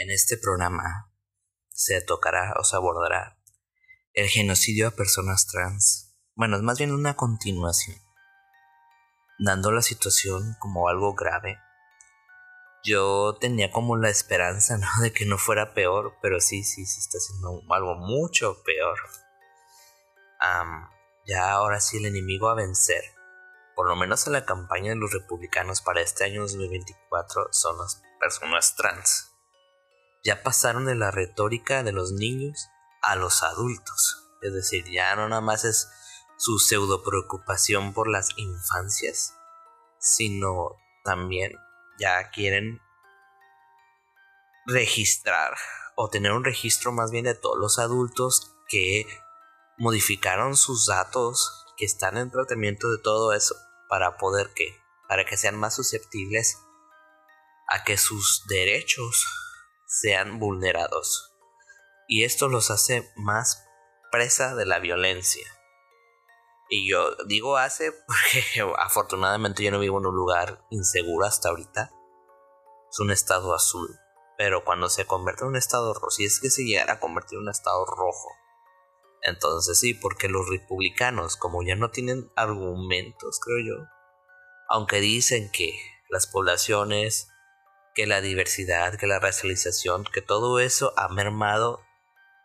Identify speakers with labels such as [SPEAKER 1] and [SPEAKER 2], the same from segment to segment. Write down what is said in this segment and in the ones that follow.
[SPEAKER 1] En este programa se tocará o se abordará el genocidio a personas trans. Bueno, es más bien una continuación, dando la situación como algo grave. Yo tenía como la esperanza, ¿no? De que no fuera peor, pero sí, sí, se está haciendo algo mucho peor. ya ahora sí el enemigo a vencer, por lo menos en la campaña de los republicanos para este año 2024, son las personas trans ya pasaron de la retórica de los niños a los adultos. Es decir, ya no nada más es su pseudo preocupación por las infancias, sino también ya quieren registrar o tener un registro más bien de todos los adultos que modificaron sus datos, que están en tratamiento de todo eso, para poder que, para que sean más susceptibles a que sus derechos sean vulnerados. Y esto los hace más presa de la violencia. Y yo digo hace porque afortunadamente yo no vivo en un lugar inseguro hasta ahorita. Es un estado azul. Pero cuando se convierte en un estado rojo, si es que se llegara a convertir en un estado rojo, entonces sí, porque los republicanos, como ya no tienen argumentos, creo yo, aunque dicen que las poblaciones que la diversidad, que la racialización, que todo eso ha mermado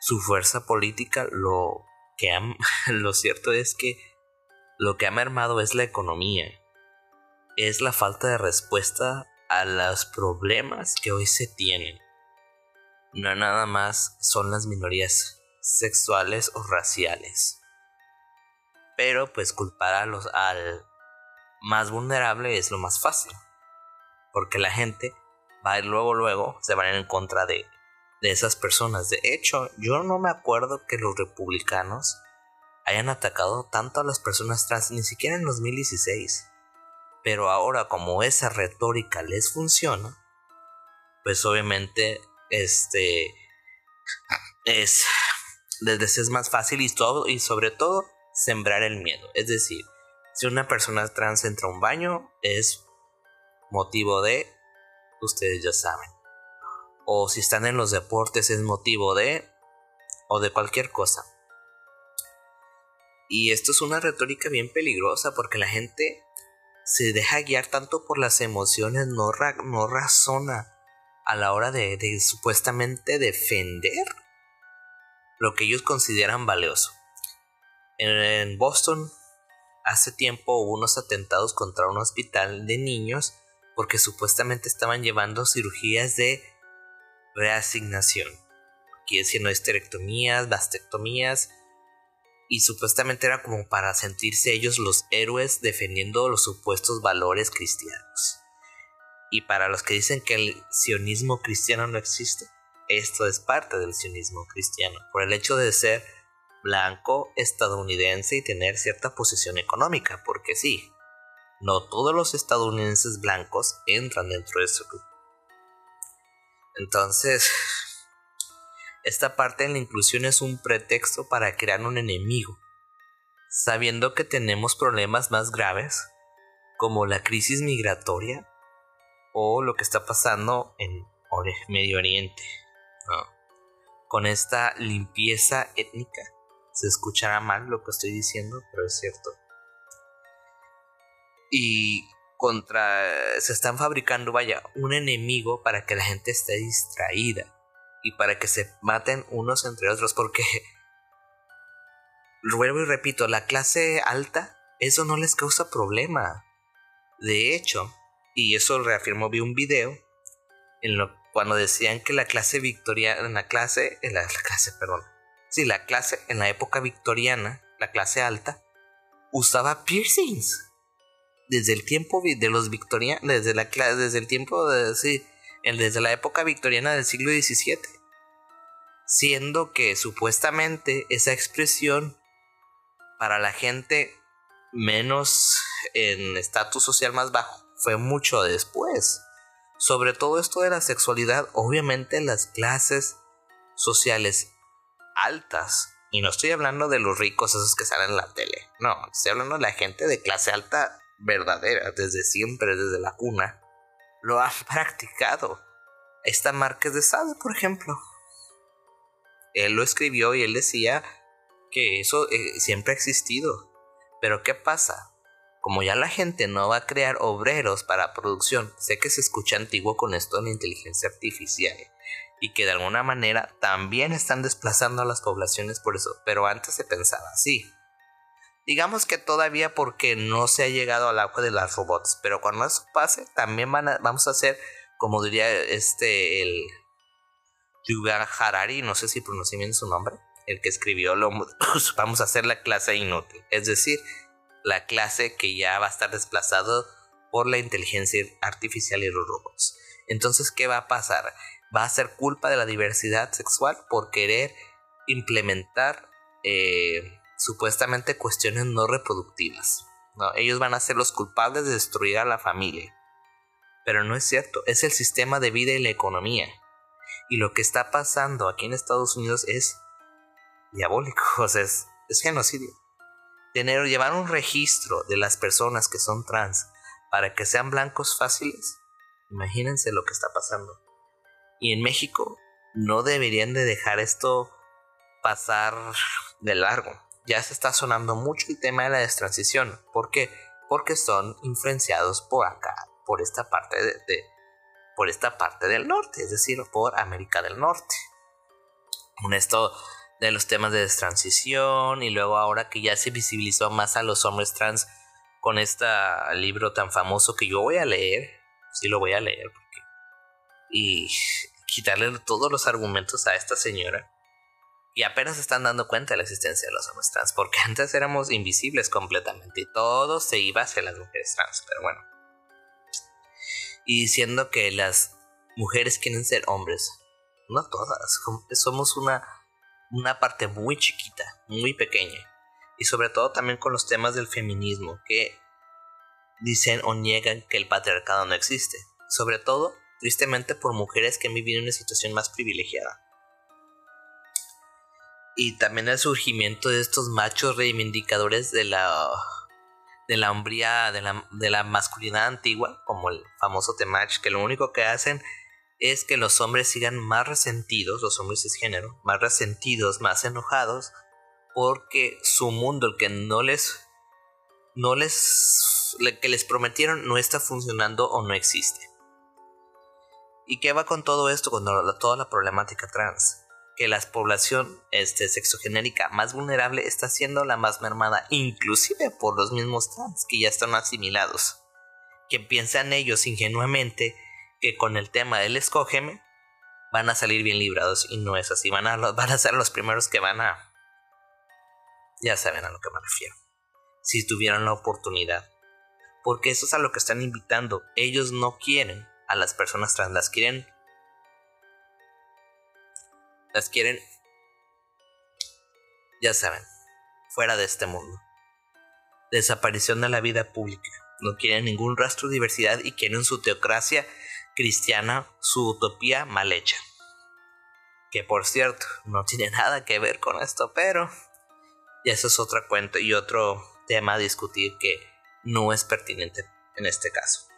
[SPEAKER 1] su fuerza política, lo que lo cierto es que lo que ha mermado es la economía, es la falta de respuesta a los problemas que hoy se tienen. No nada más son las minorías sexuales o raciales. Pero pues culpar a los, al más vulnerable es lo más fácil. Porque la gente luego, luego se van en contra de, de esas personas. De hecho, yo no me acuerdo que los republicanos hayan atacado tanto a las personas trans, ni siquiera en 2016. Pero ahora, como esa retórica les funciona, pues obviamente, este, es, les es más fácil y sobre todo, sembrar el miedo. Es decir, si una persona trans entra a un baño, es motivo de ustedes ya saben. O si están en los deportes es motivo de... o de cualquier cosa. Y esto es una retórica bien peligrosa porque la gente se deja guiar tanto por las emociones, no, no razona a la hora de supuestamente defender lo que ellos consideran valioso. En Boston hace tiempo hubo unos atentados contra un hospital de niños porque supuestamente estaban llevando cirugías de reasignación. Quiere decir, no esterectomías, mastectomías. Y supuestamente era como para sentirse ellos los héroes defendiendo los supuestos valores cristianos. Y para los que dicen que el sionismo cristiano no existe, esto es parte del sionismo cristiano, por el hecho de ser blanco, estadounidense y tener cierta posición económica, porque sí, no todos los estadounidenses blancos entran dentro de ese grupo. Entonces, esta parte de la inclusión es un pretexto para crear un enemigo, sabiendo que tenemos problemas más graves, como la crisis migratoria o lo que está pasando en Medio Oriente. Con esta limpieza étnica, se escuchará mal lo que estoy diciendo, pero es cierto y contra se están fabricando vaya un enemigo para que la gente esté distraída y para que se maten unos entre otros porque vuelvo y repito la clase alta eso no les causa problema. De hecho y eso reafirmó vi un video en lo cuando decían que la clase victoriana en la clase en la clase perdón sí la clase en la época victoriana la clase alta usaba piercings desde el tiempo de los victorianos, desde, la, desde el tiempo de, sí, desde la época victoriana del siglo XVII. Siendo que supuestamente esa expresión para la gente menos en estatus social más bajo fue mucho después. Sobre todo esto de la sexualidad, obviamente las clases sociales altas, y no estoy hablando de los ricos esos que salen en la tele, no, estoy hablando de la gente de clase alta verdadera desde siempre, desde la cuna, lo han practicado. Esta Márquez de Sade, por ejemplo. Él lo escribió y él decía que eso eh, siempre ha existido. Pero ¿qué pasa? Como ya la gente no va a crear obreros para producción, sé que se escucha antiguo con esto la inteligencia artificial y que de alguna manera también están desplazando a las poblaciones por eso, pero antes se pensaba así. Digamos que todavía porque no se ha llegado al agua de las robots, pero cuando eso pase también van vamos a hacer, como diría este, el Yuval Harari, no sé si pronuncié bien su nombre, el que escribió lo, vamos a hacer la clase inútil, es decir, la clase que ya va a estar desplazado por la inteligencia artificial y los robots. Entonces, ¿qué va a pasar? Va a ser culpa de la diversidad sexual por querer implementar eh, supuestamente cuestiones no reproductivas. Ellos van a ser los culpables de destruir a la familia. Pero no es cierto, es el sistema de vida y la economía. Y lo que está pasando aquí en Estados Unidos es diabólico, o sea, es, genocidio. Tener, llevar un registro de las personas que son trans para que sean blancos fáciles, imagínense lo que está pasando. Y en México no deberían de dejar esto pasar de largo ya se está sonando mucho el tema de la destransición. ¿Por qué? Porque son influenciados por acá, por esta parte de, por esta parte del norte, es decir, por América del Norte. Con esto de los temas de destransición y luego ahora que ya se visibilizó más a los hombres trans con este libro tan famoso que yo voy a leer, sí lo voy a leer porque y quitarle todos los argumentos a esta señora y apenas están dando cuenta de la existencia de los hombres trans, porque antes éramos invisibles completamente y todo se iba hacia las mujeres trans, pero bueno. Y diciendo que las mujeres quieren ser hombres, no todas, somos una, una parte muy chiquita, muy pequeña, y sobre todo también con los temas del feminismo, que dicen o niegan que el patriarcado no existe, sobre todo, tristemente, por mujeres que han vivido una situación más privilegiada y también el surgimiento de estos machos reivindicadores de la de la hombría de la, de la masculinidad antigua como el famoso Temach que lo único que hacen es que los hombres sigan más resentidos los hombres cisgénero más resentidos más enojados porque su mundo el que no les no les que les prometieron no está funcionando o no existe. Y qué va con todo esto con toda la problemática trans que la población este, sexogenérica más vulnerable está siendo la más mermada, inclusive por los mismos trans que ya están asimilados. Que piensan ellos ingenuamente que con el tema del escógeme van a salir bien librados y no es así, van a, van a ser los primeros que van a... Ya saben a lo que me refiero. Si tuvieran la oportunidad. Porque eso es a lo que están invitando. Ellos no quieren a las personas trans, las quieren las quieren, ya saben, fuera de este mundo. Desaparición de la vida pública. No quieren ningún rastro de diversidad y quieren su teocracia cristiana, su utopía mal hecha. Que por cierto, no tiene nada que ver con esto, pero ya eso es otra cuenta y otro tema a discutir que no es pertinente en este caso.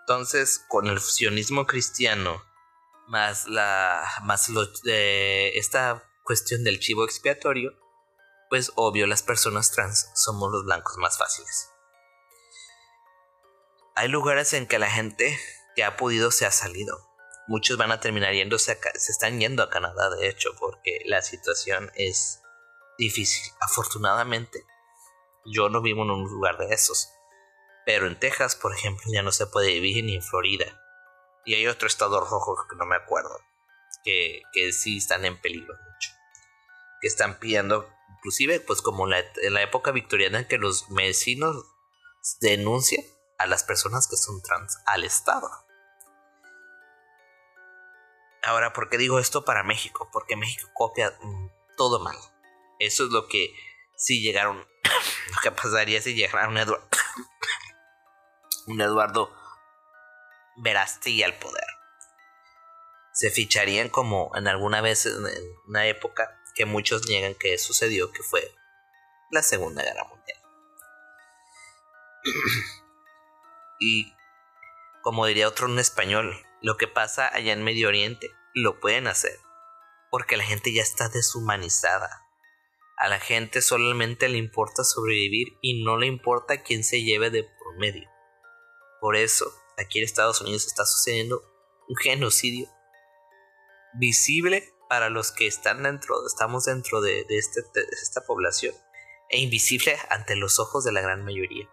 [SPEAKER 1] Entonces, con el sionismo cristiano más la más lo, de esta cuestión del chivo expiatorio, pues obvio las personas trans somos los blancos más fáciles. Hay lugares en que la gente que ha podido se ha salido. Muchos van a terminar yéndose a, se están yendo a Canadá de hecho porque la situación es difícil. Afortunadamente yo no vivo en un lugar de esos. Pero en Texas, por ejemplo, ya no se puede vivir ni en Florida y hay otro estado rojo que no me acuerdo. Que, que sí están en peligro mucho. Que están pidiendo, inclusive, pues como en la, época victoriana, que los vecinos denuncien a las personas que son trans al Estado. Ahora, ¿por qué digo esto para México? Porque México copia todo mal. Eso es lo que si llegaron, lo que pasaría si llegara un Eduardo, un Eduardo Verástegui al poder. Se ficharían como en alguna vez en una época que muchos niegan que sucedió, que fue la Segunda Guerra Mundial. y como diría otro en español, lo que pasa allá en Medio Oriente, lo pueden hacer. Porque la gente ya está deshumanizada. A la gente solamente le importa sobrevivir y no le importa quién se lleve de por medio. Por eso, aquí en Estados Unidos está sucediendo un genocidio visible para los que están dentro, estamos dentro de, este, de esta población e invisible ante los ojos de la gran mayoría.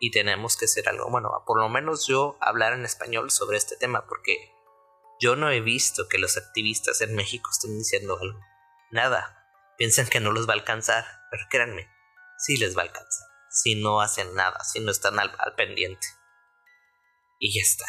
[SPEAKER 1] Y tenemos que hacer algo, bueno, por lo menos yo hablar en español sobre este tema porque yo no he visto que los activistas en México estén diciendo algo. Nada piensan que no los va a alcanzar, pero créanme, sí les va a alcanzar, si no hacen nada, si no están al pendiente. Y ya está.